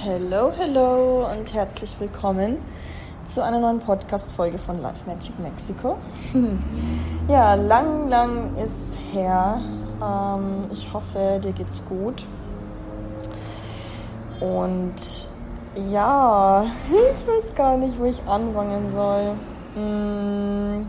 Hello, hello und herzlich willkommen zu einer neuen Podcast-Folge von Life Magic Mexico. ja, lang, lang ist her. Ähm, ich hoffe, dir geht's gut. Und ja, ich weiß gar nicht, wo ich anfangen soll. Mm.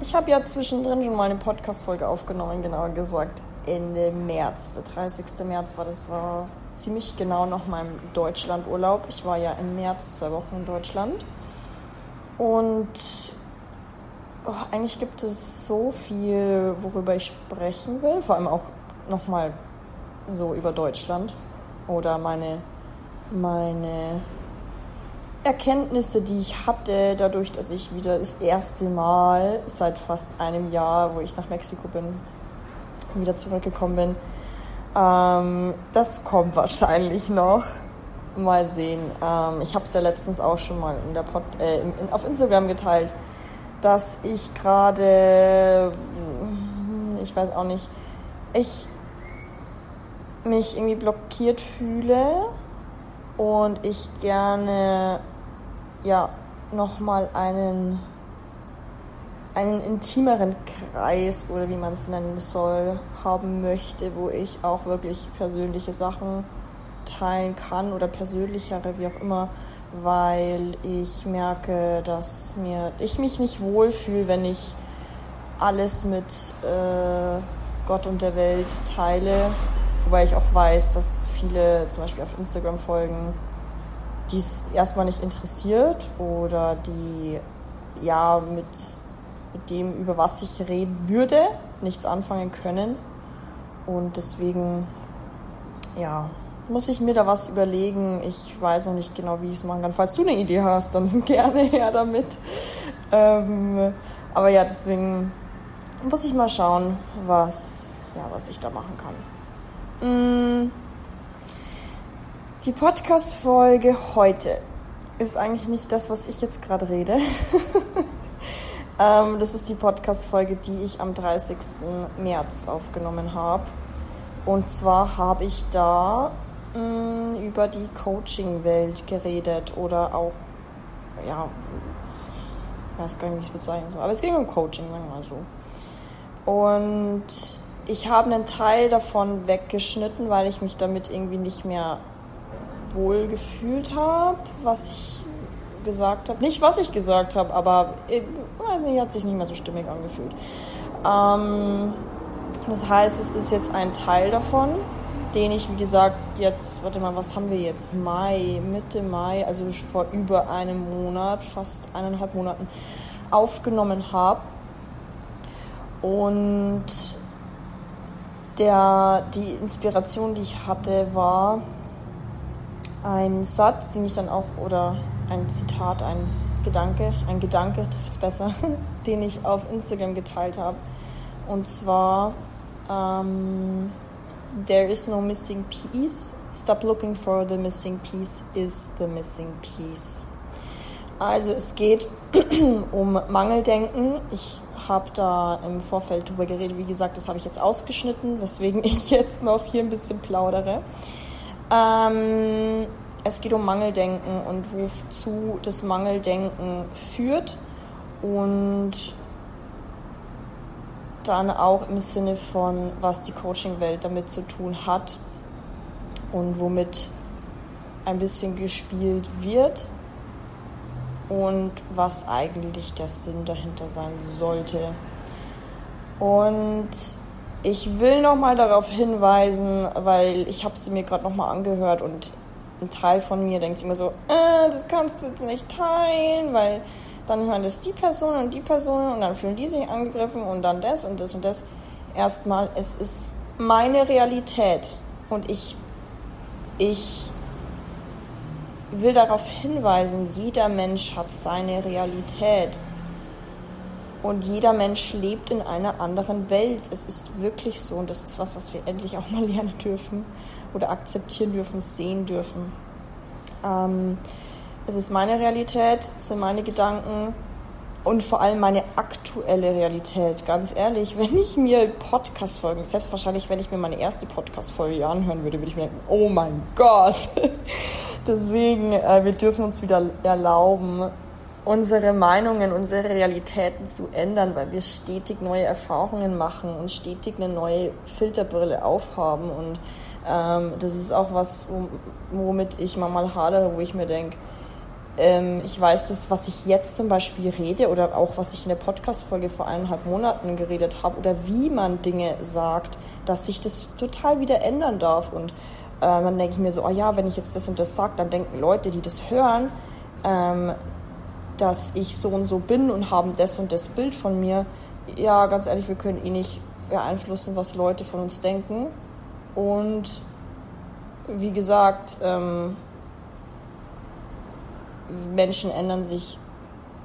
Ich habe ja zwischendrin schon mal eine Podcast-Folge aufgenommen, genauer gesagt Ende März. Der 30. März war das, war ziemlich genau nach meinem Deutschlandurlaub. Ich war ja im März zwei Wochen in Deutschland. Und oh, eigentlich gibt es so viel, worüber ich sprechen will. Vor allem auch nochmal so über Deutschland oder meine, meine Erkenntnisse, die ich hatte, dadurch, dass ich wieder das erste Mal seit fast einem Jahr, wo ich nach Mexiko bin, wieder zurückgekommen bin. Ähm, das kommt wahrscheinlich noch. Mal sehen. Ähm, ich habe es ja letztens auch schon mal in der Pod äh, in, auf Instagram geteilt, dass ich gerade, hm, ich weiß auch nicht, ich mich irgendwie blockiert fühle und ich gerne ja nochmal einen einen intimeren Kreis oder wie man es nennen soll, haben möchte, wo ich auch wirklich persönliche Sachen teilen kann oder persönlichere, wie auch immer, weil ich merke, dass mir ich mich nicht wohlfühle, wenn ich alles mit äh, Gott und der Welt teile, wobei ich auch weiß, dass viele zum Beispiel auf Instagram folgen, die es erstmal nicht interessiert oder die ja mit mit dem, über was ich reden würde, nichts anfangen können. Und deswegen, ja, muss ich mir da was überlegen. Ich weiß noch nicht genau, wie ich es machen kann. Falls du eine Idee hast, dann gerne her damit. Ähm, aber ja, deswegen muss ich mal schauen, was, ja, was ich da machen kann. Mm. Die Podcast-Folge heute ist eigentlich nicht das, was ich jetzt gerade rede. Ähm, das ist die Podcast-Folge, die ich am 30. März aufgenommen habe. Und zwar habe ich da mh, mm, über die Coaching-Welt geredet oder auch, ja, ich weiß gar nicht, wie ich es bezeichnen soll. Aber es ging um Coaching, sagen wir mal so. Und ich habe einen Teil davon weggeschnitten, weil ich mich damit irgendwie nicht mehr wohl gefühlt habe, was ich gesagt habe. Nicht, was ich gesagt habe, aber ich weiß nicht, hat sich nicht mehr so stimmig angefühlt. Ähm, das heißt, es ist jetzt ein Teil davon, den ich, wie gesagt, jetzt, warte mal, was haben wir jetzt? Mai, Mitte Mai, also vor über einem Monat, fast eineinhalb Monaten aufgenommen habe. Und der, die Inspiration, die ich hatte, war ein Satz, den ich dann auch, oder ein Zitat, ein Gedanke, ein Gedanke trifft es besser, den ich auf Instagram geteilt habe. Und zwar, um, there is no missing piece. Stop looking for the missing piece is the missing piece. Also es geht um Mangeldenken. Ich habe da im Vorfeld drüber geredet. Wie gesagt, das habe ich jetzt ausgeschnitten, weswegen ich jetzt noch hier ein bisschen plaudere. Ähm, es geht um Mangeldenken und wozu das Mangeldenken führt und dann auch im Sinne von, was die Coaching-Welt damit zu tun hat und womit ein bisschen gespielt wird und was eigentlich der Sinn dahinter sein sollte. Und ich will nochmal darauf hinweisen, weil ich habe sie mir gerade nochmal angehört und ein Teil von mir denkt immer so, äh, das kannst du nicht teilen, weil dann hören das die Person und die Person und dann fühlen die sich angegriffen und dann das und das und das. Erstmal, es ist meine Realität und ich, ich will darauf hinweisen, jeder Mensch hat seine Realität. Und jeder Mensch lebt in einer anderen Welt. Es ist wirklich so. Und das ist was, was wir endlich auch mal lernen dürfen oder akzeptieren dürfen, sehen dürfen. Ähm, es ist meine Realität, sind meine Gedanken und vor allem meine aktuelle Realität. Ganz ehrlich, wenn ich mir Podcast-Folgen, selbst wahrscheinlich, wenn ich mir meine erste Podcast-Folge anhören würde, würde ich mir denken, oh mein Gott. Deswegen, äh, wir dürfen uns wieder erlauben, unsere Meinungen, unsere Realitäten zu ändern, weil wir stetig neue Erfahrungen machen und stetig eine neue Filterbrille aufhaben. Und ähm, das ist auch was, womit ich manchmal hadere, wo ich mir denke, ähm, ich weiß, dass was ich jetzt zum Beispiel rede oder auch was ich in der Podcast-Folge vor eineinhalb Monaten geredet habe oder wie man Dinge sagt, dass sich das total wieder ändern darf. Und äh, dann denke ich mir so, oh ja, wenn ich jetzt das und das sage, dann denken Leute, die das hören, ähm, dass ich so und so bin und haben das und das Bild von mir. Ja, ganz ehrlich, wir können eh nicht beeinflussen, was Leute von uns denken. Und wie gesagt, ähm, Menschen ändern sich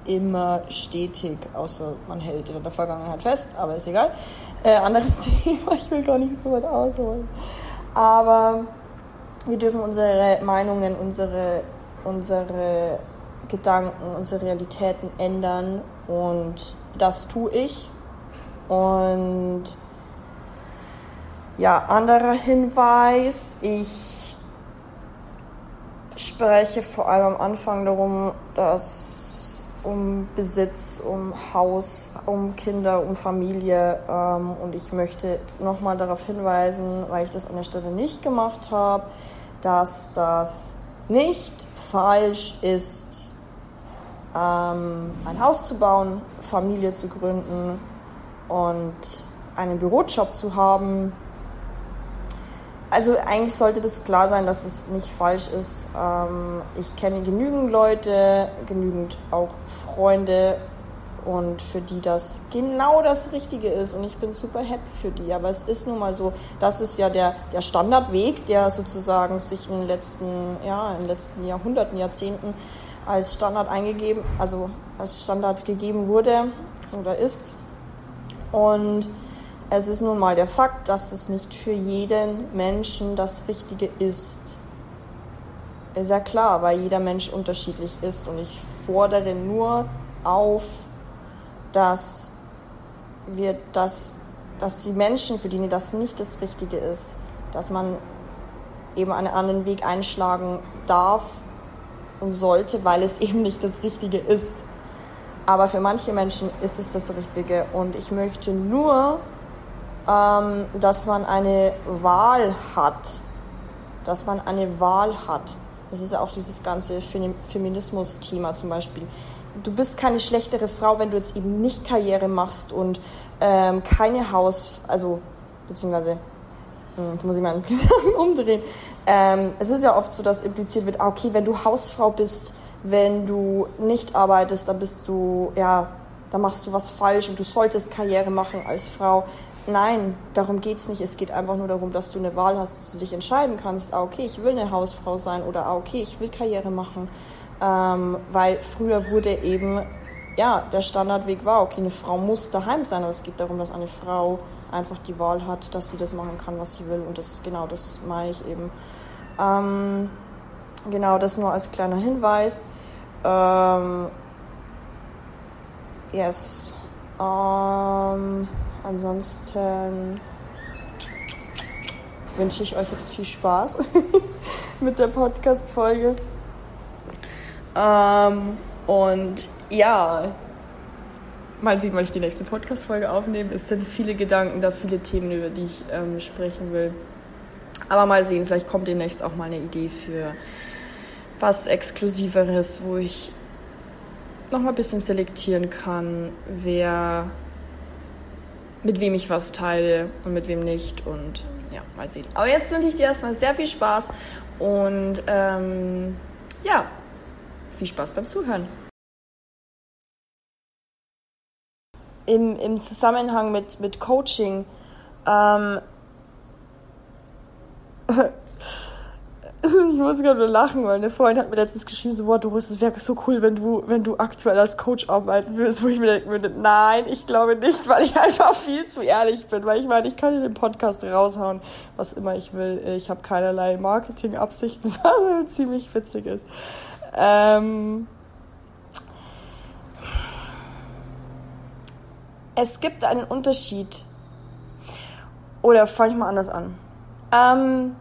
immer stetig, außer man hält in der Vergangenheit fest, aber ist egal. Äh, anderes Thema, ich will gar nicht so weit ausholen. Aber wir dürfen unsere Meinungen, unsere, unsere Gedanken, unsere Realitäten ändern und das tue ich. Und ja, anderer Hinweis, ich spreche vor allem am Anfang darum, dass um Besitz, um Haus, um Kinder, um Familie. Ähm, und ich möchte nochmal darauf hinweisen, weil ich das an der Stelle nicht gemacht habe, dass das nicht falsch ist, ähm, ein Haus zu bauen, Familie zu gründen und einen Bürojob zu haben, also eigentlich sollte das klar sein, dass es nicht falsch ist. Ähm, ich kenne genügend Leute, genügend auch Freunde und für die das genau das Richtige ist und ich bin super happy für die. Aber es ist nun mal so, das ist ja der, der Standardweg, der sozusagen sich in den letzten, ja, in den letzten Jahrhunderten, Jahrzehnten als Standard eingegeben, also als Standard gegeben wurde oder ist. Und es ist nun mal der Fakt, dass es nicht für jeden Menschen das Richtige ist. Ist ja klar, weil jeder Mensch unterschiedlich ist und ich fordere nur auf, dass wir das, dass die Menschen, für die das nicht das Richtige ist, dass man eben einen anderen Weg einschlagen darf und sollte, weil es eben nicht das Richtige ist. Aber für manche Menschen ist es das Richtige und ich möchte nur ähm, dass man eine Wahl hat. Dass man eine Wahl hat. Das ist ja auch dieses ganze Feminismus-Thema zum Beispiel. Du bist keine schlechtere Frau, wenn du jetzt eben nicht Karriere machst und ähm, keine Haus, also beziehungsweise hm, Jetzt muss ich meinen umdrehen. Ähm, es ist ja oft so, dass impliziert wird, ah, okay, wenn du Hausfrau bist, wenn du nicht arbeitest, dann bist du, ja, dann machst du was falsch und du solltest Karriere machen als Frau. Nein, darum geht es nicht. Es geht einfach nur darum, dass du eine Wahl hast, dass du dich entscheiden kannst, ah, okay, ich will eine Hausfrau sein oder ah, okay, ich will Karriere machen. Ähm, weil früher wurde eben, ja, der Standardweg war, okay, eine Frau muss daheim sein, aber es geht darum, dass eine Frau einfach die Wahl hat, dass sie das machen kann, was sie will. Und das, genau, das meine ich eben. Ähm, genau, das nur als kleiner Hinweis. Ähm, yes. Ähm, Ansonsten wünsche ich euch jetzt viel Spaß mit der Podcast-Folge. Ähm, und ja, mal sehen, wann ich die nächste Podcast-Folge aufnehme. Es sind viele Gedanken da, viele Themen, über die ich ähm, sprechen will. Aber mal sehen, vielleicht kommt demnächst auch mal eine Idee für was Exklusiveres, wo ich noch mal ein bisschen selektieren kann, wer mit wem ich was teile und mit wem nicht. Und ja, mal sehen. Aber jetzt wünsche ich dir erstmal sehr viel Spaß und ähm, ja, viel Spaß beim Zuhören. Im, im Zusammenhang mit, mit Coaching ähm, ich muss gerade nur lachen, weil eine Freundin hat mir letztens geschrieben, so, boah, Doris, es wäre so cool, wenn du, wenn du aktuell als Coach arbeiten würdest, wo ich mir denken würde, nein, ich glaube nicht, weil ich einfach viel zu ehrlich bin, weil ich meine, ich kann in den Podcast raushauen, was immer ich will. Ich habe keinerlei Marketingabsichten, was ziemlich witzig ist. Ähm es gibt einen Unterschied. Oder fange ich mal anders an. Ähm,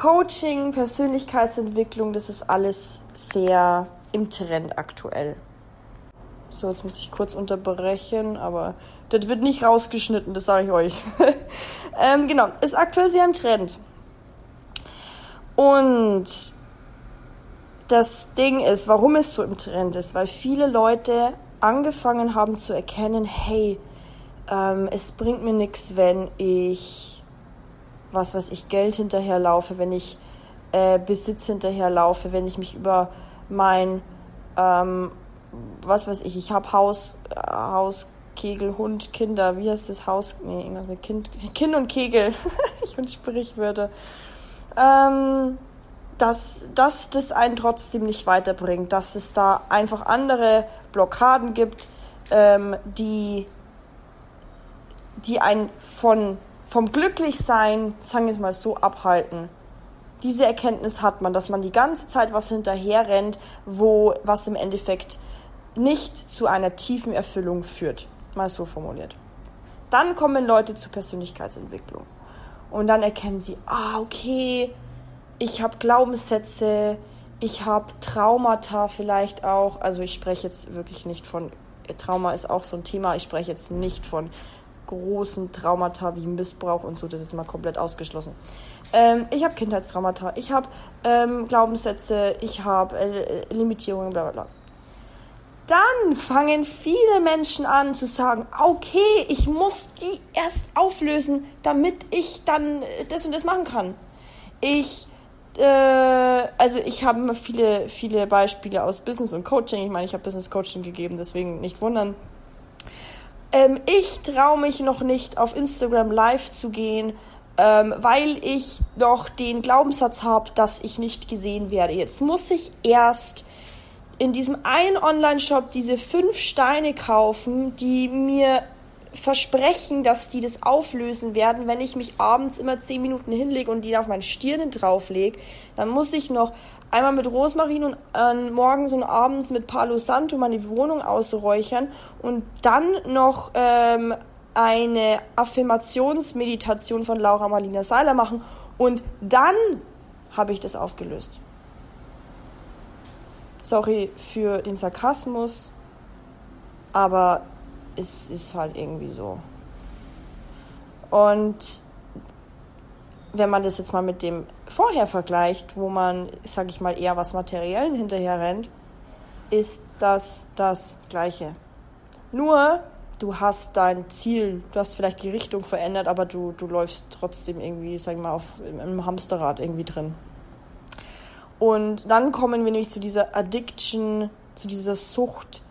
Coaching, Persönlichkeitsentwicklung, das ist alles sehr im Trend aktuell. So, jetzt muss ich kurz unterbrechen, aber das wird nicht rausgeschnitten, das sage ich euch. ähm, genau, ist aktuell sehr im Trend. Und das Ding ist, warum es so im Trend ist, weil viele Leute angefangen haben zu erkennen, hey, ähm, es bringt mir nichts, wenn ich, was weiß ich, Geld hinterherlaufe, wenn ich äh, Besitz hinterherlaufe, wenn ich mich über mein, ähm, was weiß ich, ich habe Haus, äh, Haus, Kegel, Hund, Kinder, wie heißt das Haus? Nee, irgendwas mit Kind, Kind und Kegel. ich finde Sprichwörter. Ähm, dass, dass das einen trotzdem nicht weiterbringt, dass es da einfach andere Blockaden gibt, ähm, die, die einen von, vom Glücklichsein, sagen wir es mal so, abhalten. Diese Erkenntnis hat man, dass man die ganze Zeit was hinterher rennt, wo was im Endeffekt nicht zu einer tiefen Erfüllung führt. Mal so formuliert. Dann kommen Leute zur Persönlichkeitsentwicklung. Und dann erkennen sie, ah, okay, ich habe Glaubenssätze, ich habe Traumata vielleicht auch. Also ich spreche jetzt wirklich nicht von, Trauma ist auch so ein Thema, ich spreche jetzt nicht von großen Traumata wie Missbrauch und so, das ist mal komplett ausgeschlossen. Ähm, ich habe Kindheitstraumata, ich habe ähm, Glaubenssätze, ich habe äh, Limitierungen, bla bla bla. Dann fangen viele Menschen an zu sagen, okay, ich muss die erst auflösen, damit ich dann das und das machen kann. Ich äh, also ich habe viele, viele Beispiele aus Business und Coaching. Ich meine, ich habe Business Coaching gegeben, deswegen nicht wundern. Ähm, ich traue mich noch nicht auf Instagram live zu gehen, ähm, weil ich noch den Glaubenssatz habe, dass ich nicht gesehen werde. Jetzt muss ich erst in diesem einen Online-Shop diese fünf Steine kaufen, die mir versprechen, dass die das auflösen werden, wenn ich mich abends immer zehn Minuten hinlege und die auf meine Stirn drauflege. Dann muss ich noch einmal mit Rosmarin und äh, morgens und abends mit Palo Santo meine Wohnung ausräuchern und dann noch ähm, eine Affirmationsmeditation von Laura Marlina Seiler machen und dann habe ich das aufgelöst. Sorry für den Sarkasmus, aber es ist halt irgendwie so. Und wenn man das jetzt mal mit dem vorher vergleicht, wo man, sag ich mal, eher was Materiellen hinterher rennt, ist das das Gleiche. Nur, du hast dein Ziel, du hast vielleicht die Richtung verändert, aber du, du läufst trotzdem irgendwie, sag ich mal, auf, im Hamsterrad irgendwie drin. Und dann kommen wir nämlich zu dieser Addiction, zu dieser Sucht,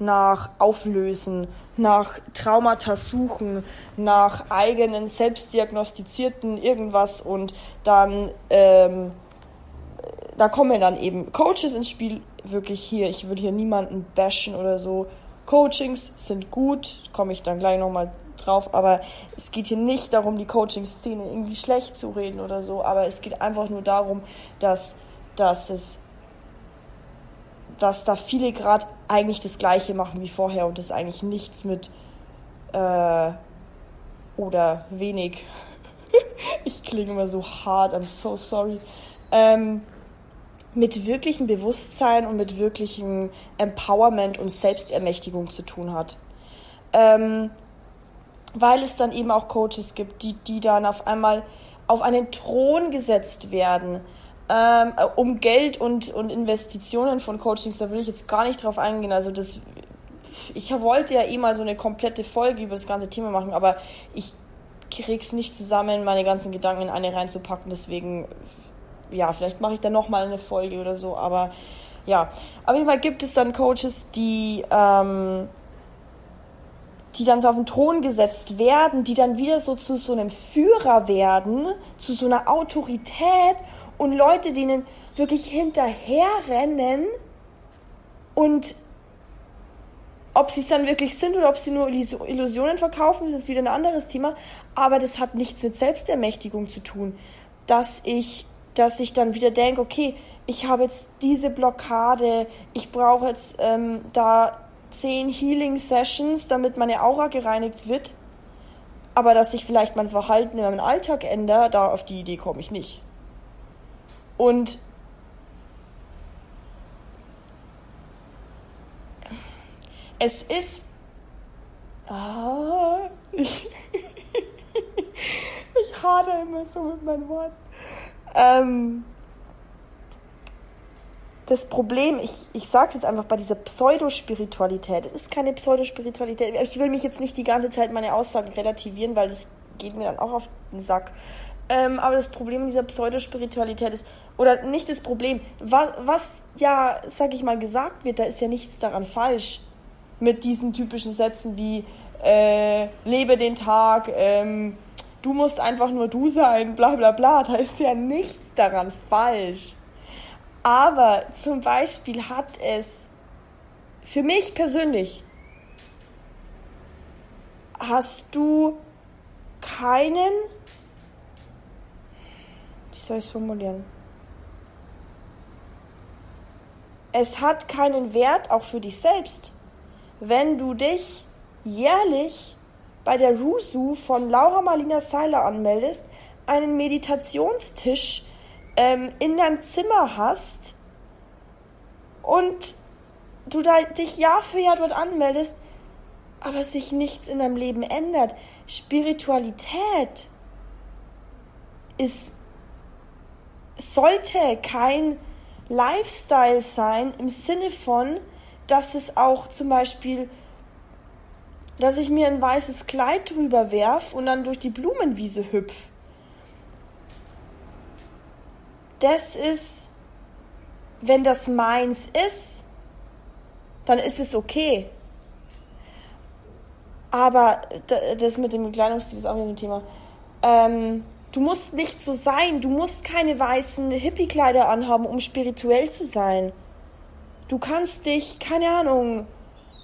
nach Auflösen, nach Traumata suchen, nach eigenen selbstdiagnostizierten irgendwas und dann ähm, da kommen dann eben Coaches ins Spiel. Wirklich hier, ich will hier niemanden bashen oder so. Coachings sind gut, komme ich dann gleich nochmal drauf, aber es geht hier nicht darum, die Coaching-Szene irgendwie schlecht zu reden oder so, aber es geht einfach nur darum, dass, dass es dass da viele gerade eigentlich das Gleiche machen wie vorher und das eigentlich nichts mit äh, oder wenig. ich klinge immer so hart, I'm so sorry. Ähm, mit wirklichem Bewusstsein und mit wirklichem Empowerment und Selbstermächtigung zu tun hat. Ähm, weil es dann eben auch Coaches gibt, die, die dann auf einmal auf einen Thron gesetzt werden ähm, um Geld und, und Investitionen von Coachings, da will ich jetzt gar nicht drauf eingehen. Also das, ich wollte ja eh mal so eine komplette Folge über das ganze Thema machen, aber ich krieg's nicht zusammen, meine ganzen Gedanken in eine reinzupacken. Deswegen, ja, vielleicht mache ich da nochmal eine Folge oder so, aber ja. Auf jeden Fall gibt es dann Coaches, die, ähm, die dann so auf den Thron gesetzt werden, die dann wieder so zu so einem Führer werden, zu so einer Autorität und Leute, denen wirklich hinterherrennen und ob sie es dann wirklich sind oder ob sie nur Illusionen verkaufen, ist jetzt wieder ein anderes Thema. Aber das hat nichts mit Selbstermächtigung zu tun. Dass ich, dass ich dann wieder denke, okay, ich habe jetzt diese Blockade, ich brauche jetzt ähm, da zehn Healing Sessions, damit meine Aura gereinigt wird. Aber dass ich vielleicht mein Verhalten in meinem Alltag ändere, da auf die Idee komme ich nicht. Und es ist. Ah, ich, hadere immer so mit meinen Worten. Ähm, das Problem, ich, ich sage es jetzt einfach bei dieser Pseudospiritualität, es ist keine Pseudospiritualität. Ich will mich jetzt nicht die ganze Zeit meine Aussagen relativieren, weil das geht mir dann auch auf den Sack. Ähm, aber das Problem dieser Pseudospiritualität ist, oder nicht das Problem, was, was ja, sag ich mal, gesagt wird, da ist ja nichts daran falsch mit diesen typischen Sätzen wie äh, lebe den Tag, ähm, du musst einfach nur du sein, bla bla bla. Da ist ja nichts daran falsch. Aber zum Beispiel hat es für mich persönlich, hast du keinen, wie soll ich es formulieren? Es hat keinen Wert auch für dich selbst, wenn du dich jährlich bei der Rusu von Laura Marlina Seiler anmeldest, einen Meditationstisch ähm, in deinem Zimmer hast und du dich Jahr für Jahr dort anmeldest, aber sich nichts in deinem Leben ändert. Spiritualität ist, sollte kein Lifestyle sein im Sinne von, dass es auch zum Beispiel, dass ich mir ein weißes Kleid drüber werf und dann durch die Blumenwiese hüpf. Das ist, wenn das meins ist, dann ist es okay. Aber das mit dem Kleidungsstil ist auch wieder ein Thema. Ähm, du musst nicht so sein. Du musst keine weißen Hippie-Kleider anhaben, um spirituell zu sein. Du kannst dich, keine Ahnung,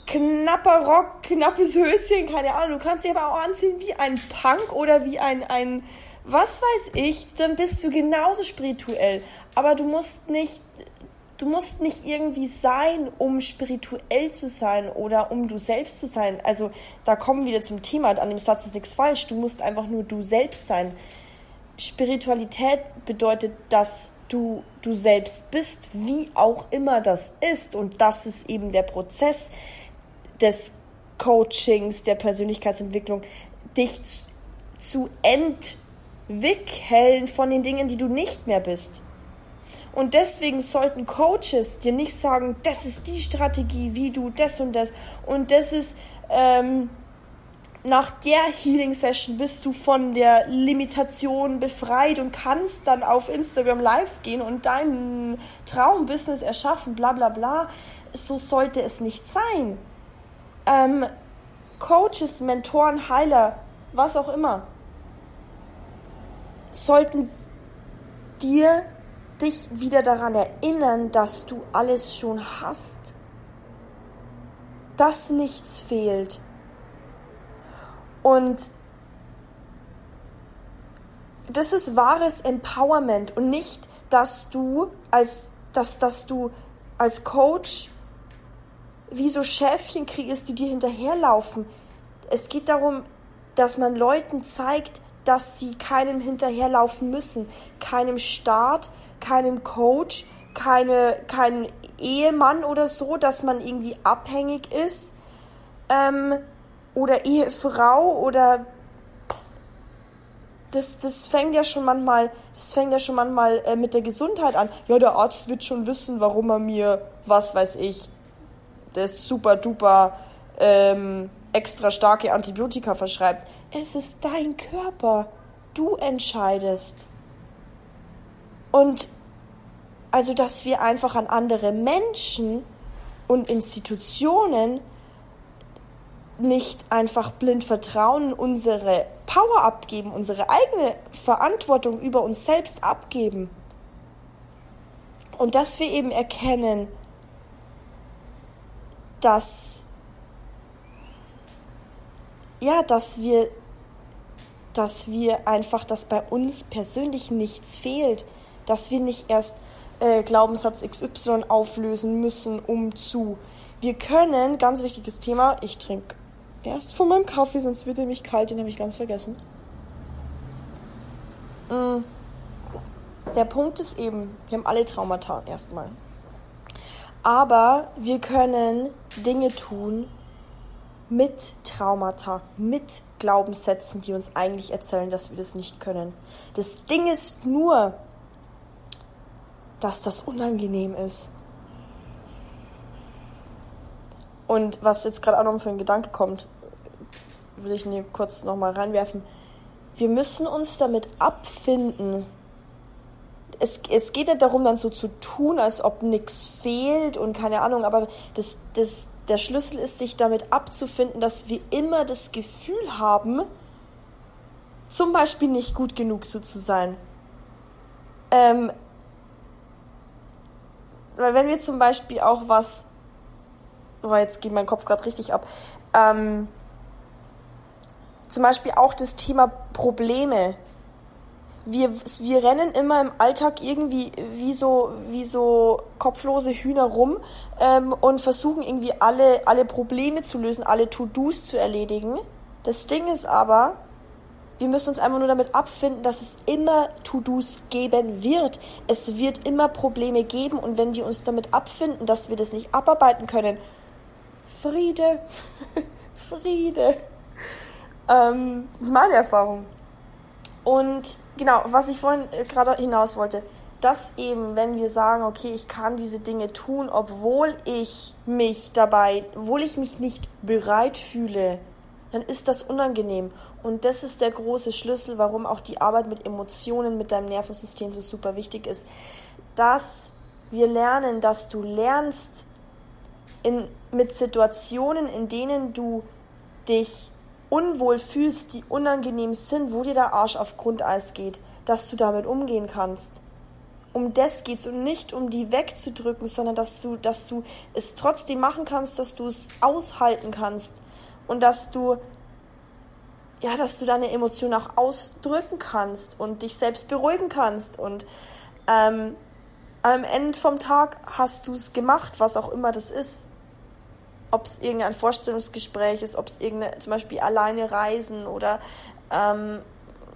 knapper Rock, knappes Höschen, keine Ahnung. Du kannst dich aber auch anziehen wie ein Punk oder wie ein, ein, was weiß ich. Dann bist du genauso spirituell. Aber du musst nicht, du musst nicht irgendwie sein, um spirituell zu sein oder um du selbst zu sein. Also da kommen wir wieder zum Thema. An dem Satz ist nichts falsch. Du musst einfach nur du selbst sein. Spiritualität bedeutet, dass du du selbst bist, wie auch immer das ist. Und das ist eben der Prozess des Coachings, der Persönlichkeitsentwicklung, dich zu entwickeln von den Dingen, die du nicht mehr bist. Und deswegen sollten Coaches dir nicht sagen, das ist die Strategie, wie du das und das und das ist ähm, nach der Healing Session bist du von der Limitation befreit und kannst dann auf Instagram live gehen und dein Traumbusiness erschaffen, bla bla bla. So sollte es nicht sein. Ähm, Coaches, Mentoren, Heiler, was auch immer, sollten dir dich wieder daran erinnern, dass du alles schon hast, dass nichts fehlt und das ist wahres Empowerment und nicht, dass du als, dass, dass du als Coach wie so Schäfchen kriegst, die dir hinterherlaufen. Es geht darum, dass man Leuten zeigt, dass sie keinem hinterherlaufen müssen. Keinem Staat, keinem Coach, keine, kein Ehemann oder so, dass man irgendwie abhängig ist. Ähm, oder Ehefrau oder das, das fängt ja schon manchmal, das fängt ja schon manchmal äh, mit der Gesundheit an. Ja, der Arzt wird schon wissen, warum er mir, was weiß ich, das super duper ähm, extra starke Antibiotika verschreibt. Es ist dein Körper. Du entscheidest. Und also, dass wir einfach an andere Menschen und Institutionen nicht einfach blind vertrauen, unsere Power abgeben, unsere eigene Verantwortung über uns selbst abgeben. Und dass wir eben erkennen, dass ja, dass wir dass wir einfach, dass bei uns persönlich nichts fehlt, dass wir nicht erst äh, Glaubenssatz XY auflösen müssen, um zu wir können, ganz wichtiges Thema, ich trinke erst von meinem Kaffee, sonst wird er mich kalt, den habe ich ganz vergessen. Mm. Der Punkt ist eben, wir haben alle Traumata erstmal. Aber wir können Dinge tun mit Traumata, mit Glaubenssätzen, die uns eigentlich erzählen, dass wir das nicht können. Das Ding ist nur, dass das unangenehm ist. Und was jetzt gerade auch noch für ein Gedanke kommt, will ich hier kurz nochmal reinwerfen. Wir müssen uns damit abfinden. Es, es geht nicht darum, dann so zu tun, als ob nichts fehlt und keine Ahnung, aber das, das, der Schlüssel ist, sich damit abzufinden, dass wir immer das Gefühl haben, zum Beispiel nicht gut genug so zu sein. Ähm, weil wenn wir zum Beispiel auch was, oh, jetzt geht mein Kopf gerade richtig ab, ähm, zum Beispiel auch das Thema Probleme. Wir, wir rennen immer im Alltag irgendwie wie so, wie so kopflose Hühner rum ähm, und versuchen irgendwie alle, alle Probleme zu lösen, alle To-Dos zu erledigen. Das Ding ist aber, wir müssen uns einfach nur damit abfinden, dass es immer To-Dos geben wird. Es wird immer Probleme geben und wenn wir uns damit abfinden, dass wir das nicht abarbeiten können, Friede, Friede. Ähm, das ist meine Erfahrung. Und genau, was ich vorhin äh, gerade hinaus wollte, dass eben, wenn wir sagen, okay, ich kann diese Dinge tun, obwohl ich mich dabei, obwohl ich mich nicht bereit fühle, dann ist das unangenehm. Und das ist der große Schlüssel, warum auch die Arbeit mit Emotionen, mit deinem Nervensystem so super wichtig ist. Dass wir lernen, dass du lernst, in, mit Situationen, in denen du dich unwohl fühlst, die unangenehm sind, wo dir der Arsch auf Grundeis geht, dass du damit umgehen kannst. Um das geht's und nicht um die wegzudrücken, sondern dass du, dass du es trotzdem machen kannst, dass du es aushalten kannst und dass du ja, dass du deine Emotionen auch ausdrücken kannst und dich selbst beruhigen kannst und ähm, am Ende vom Tag hast du es gemacht, was auch immer das ist ob es irgendein Vorstellungsgespräch ist, ob es zum Beispiel alleine reisen oder ähm,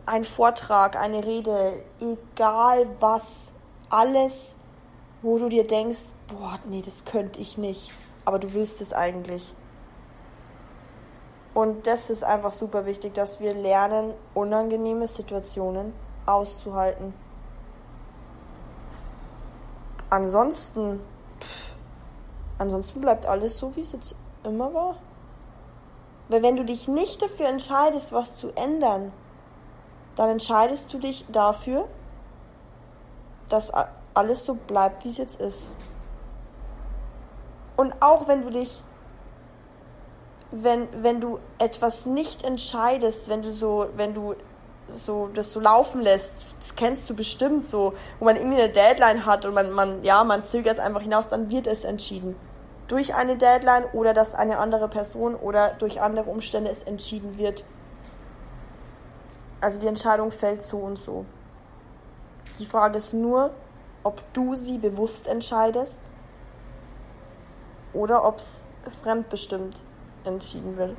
ein Vortrag, eine Rede, egal was, alles, wo du dir denkst, boah, nee, das könnte ich nicht, aber du willst es eigentlich. Und das ist einfach super wichtig, dass wir lernen, unangenehme Situationen auszuhalten. Ansonsten Ansonsten bleibt alles so, wie es jetzt immer war. Weil wenn du dich nicht dafür entscheidest, was zu ändern, dann entscheidest du dich dafür, dass alles so bleibt, wie es jetzt ist. Und auch wenn du dich, wenn, wenn du etwas nicht entscheidest, wenn du so, wenn du so das so laufen lässt, das kennst du bestimmt so, wo man irgendwie eine Deadline hat und man, man, ja, man zögert es einfach hinaus, dann wird es entschieden durch eine Deadline oder dass eine andere Person oder durch andere Umstände es entschieden wird. Also die Entscheidung fällt so und so. Die Frage ist nur, ob du sie bewusst entscheidest oder ob es fremdbestimmt entschieden wird.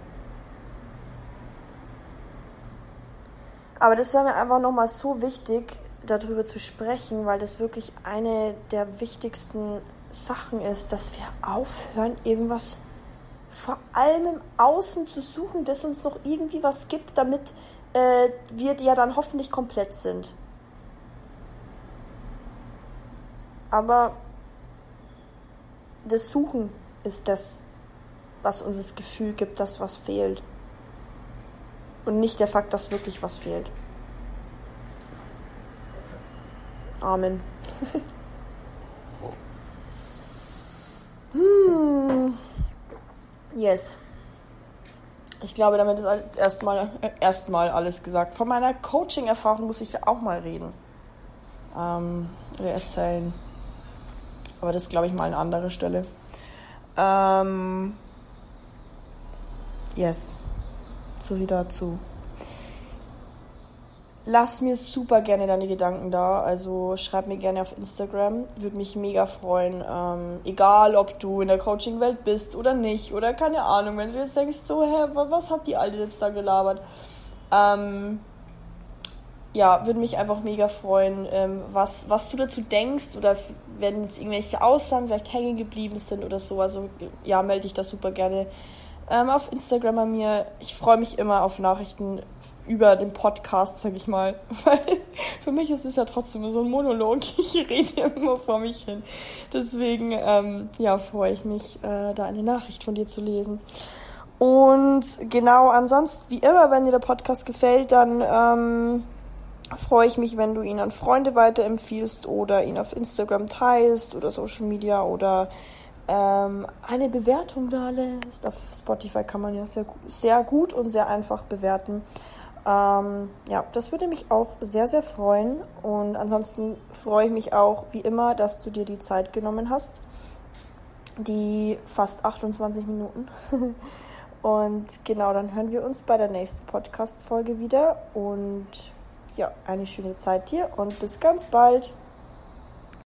Aber das war mir einfach nochmal so wichtig, darüber zu sprechen, weil das wirklich eine der wichtigsten Sachen ist, dass wir aufhören, irgendwas vor allem im Außen zu suchen, das uns noch irgendwie was gibt, damit äh, wir ja dann hoffentlich komplett sind. Aber das Suchen ist das, was uns das Gefühl gibt, dass was fehlt. Und nicht der Fakt, dass wirklich was fehlt. Amen. Yes. Ich glaube, damit ist erstmal erstmal alles gesagt. Von meiner Coaching-Erfahrung muss ich ja auch mal reden. Ähm, oder erzählen. Aber das glaube ich mal an anderer Stelle. Ähm, yes. So wie dazu. Lass mir super gerne deine Gedanken da. Also schreib mir gerne auf Instagram. Würde mich mega freuen. Ähm, egal, ob du in der Coaching-Welt bist oder nicht. Oder keine Ahnung, wenn du jetzt denkst, so, hä, was hat die Alte jetzt da gelabert? Ähm, ja, würde mich einfach mega freuen, ähm, was, was du dazu denkst oder wenn jetzt irgendwelche Aussagen vielleicht hängen geblieben sind oder so. Also ja, melde dich da super gerne ähm, auf Instagram bei mir. Ich freue mich immer auf Nachrichten über den Podcast, sag ich mal. Weil für mich ist es ja trotzdem so ein Monolog. Ich rede immer vor mich hin. Deswegen, ähm, ja, freue ich mich, äh, da eine Nachricht von dir zu lesen. Und genau, ansonsten, wie immer, wenn dir der Podcast gefällt, dann ähm, freue ich mich, wenn du ihn an Freunde weiterempfiehlst oder ihn auf Instagram teilst oder Social Media oder ähm, eine Bewertung da lässt. Auf Spotify kann man ja sehr, sehr gut und sehr einfach bewerten. Ähm, ja, das würde mich auch sehr, sehr freuen. Und ansonsten freue ich mich auch, wie immer, dass du dir die Zeit genommen hast. Die fast 28 Minuten. und genau, dann hören wir uns bei der nächsten Podcast-Folge wieder. Und ja, eine schöne Zeit dir und bis ganz bald.